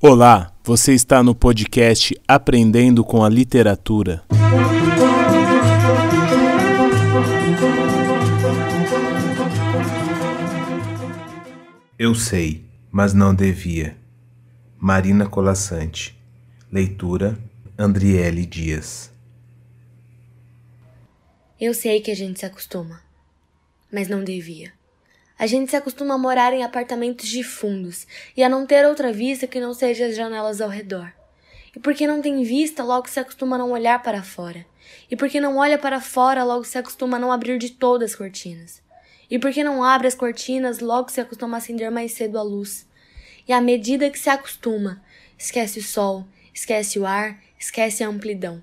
Olá, você está no podcast Aprendendo com a Literatura. Eu sei, mas não devia. Marina Colassante. Leitura Andriele Dias. Eu sei que a gente se acostuma, mas não devia. A gente se acostuma a morar em apartamentos de fundos e a não ter outra vista que não seja as janelas ao redor. E porque não tem vista, logo se acostuma a não olhar para fora. E porque não olha para fora, logo se acostuma a não abrir de todas as cortinas. E porque não abre as cortinas, logo se acostuma a acender mais cedo a luz. E à medida que se acostuma, esquece o sol, esquece o ar, esquece a amplidão.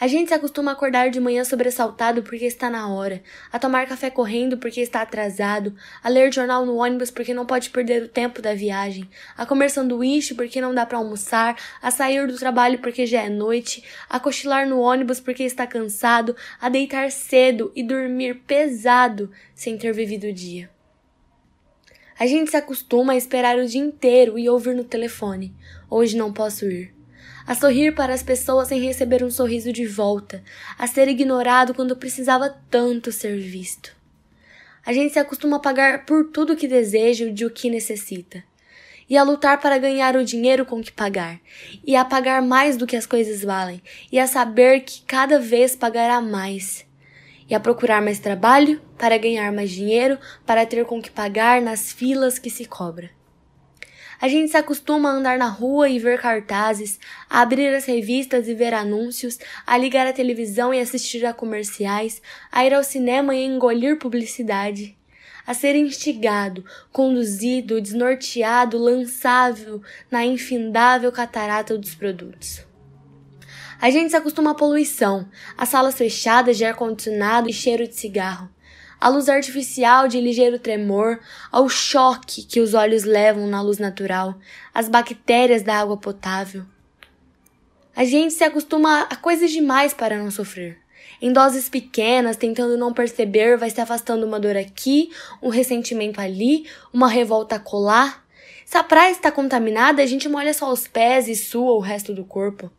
A gente se acostuma a acordar de manhã sobressaltado porque está na hora, a tomar café correndo porque está atrasado, a ler jornal no ônibus porque não pode perder o tempo da viagem, a comer sanduíche porque não dá para almoçar, a sair do trabalho porque já é noite, a cochilar no ônibus porque está cansado, a deitar cedo e dormir pesado sem ter vivido o dia. A gente se acostuma a esperar o dia inteiro e ouvir no telefone: Hoje não posso ir a sorrir para as pessoas sem receber um sorriso de volta, a ser ignorado quando precisava tanto ser visto. A gente se acostuma a pagar por tudo que deseja e de o que necessita, e a lutar para ganhar o dinheiro com que pagar, e a pagar mais do que as coisas valem, e a saber que cada vez pagará mais, e a procurar mais trabalho para ganhar mais dinheiro, para ter com que pagar nas filas que se cobra. A gente se acostuma a andar na rua e ver cartazes, a abrir as revistas e ver anúncios, a ligar a televisão e assistir a comerciais, a ir ao cinema e engolir publicidade, a ser instigado, conduzido, desnorteado, lançável na infindável catarata dos produtos. A gente se acostuma à poluição, a salas fechadas de ar-condicionado e cheiro de cigarro, à luz artificial de ligeiro tremor, ao choque que os olhos levam na luz natural, às bactérias da água potável. A gente se acostuma a coisas demais para não sofrer. Em doses pequenas, tentando não perceber, vai se afastando uma dor aqui, um ressentimento ali, uma revolta colar. Se a praia está contaminada, a gente molha só os pés e sua o resto do corpo.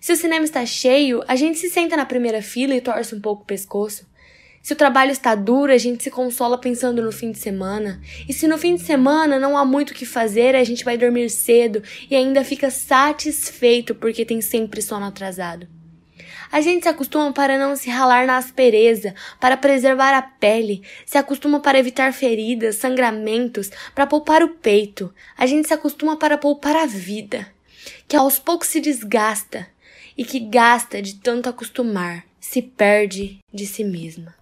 Se o cinema está cheio, a gente se senta na primeira fila e torce um pouco o pescoço. Se o trabalho está duro, a gente se consola pensando no fim de semana. E se no fim de semana não há muito o que fazer, a gente vai dormir cedo e ainda fica satisfeito porque tem sempre sono atrasado. A gente se acostuma para não se ralar na aspereza, para preservar a pele, se acostuma para evitar feridas, sangramentos, para poupar o peito. A gente se acostuma para poupar a vida, que aos poucos se desgasta e que gasta de tanto acostumar, se perde de si mesma.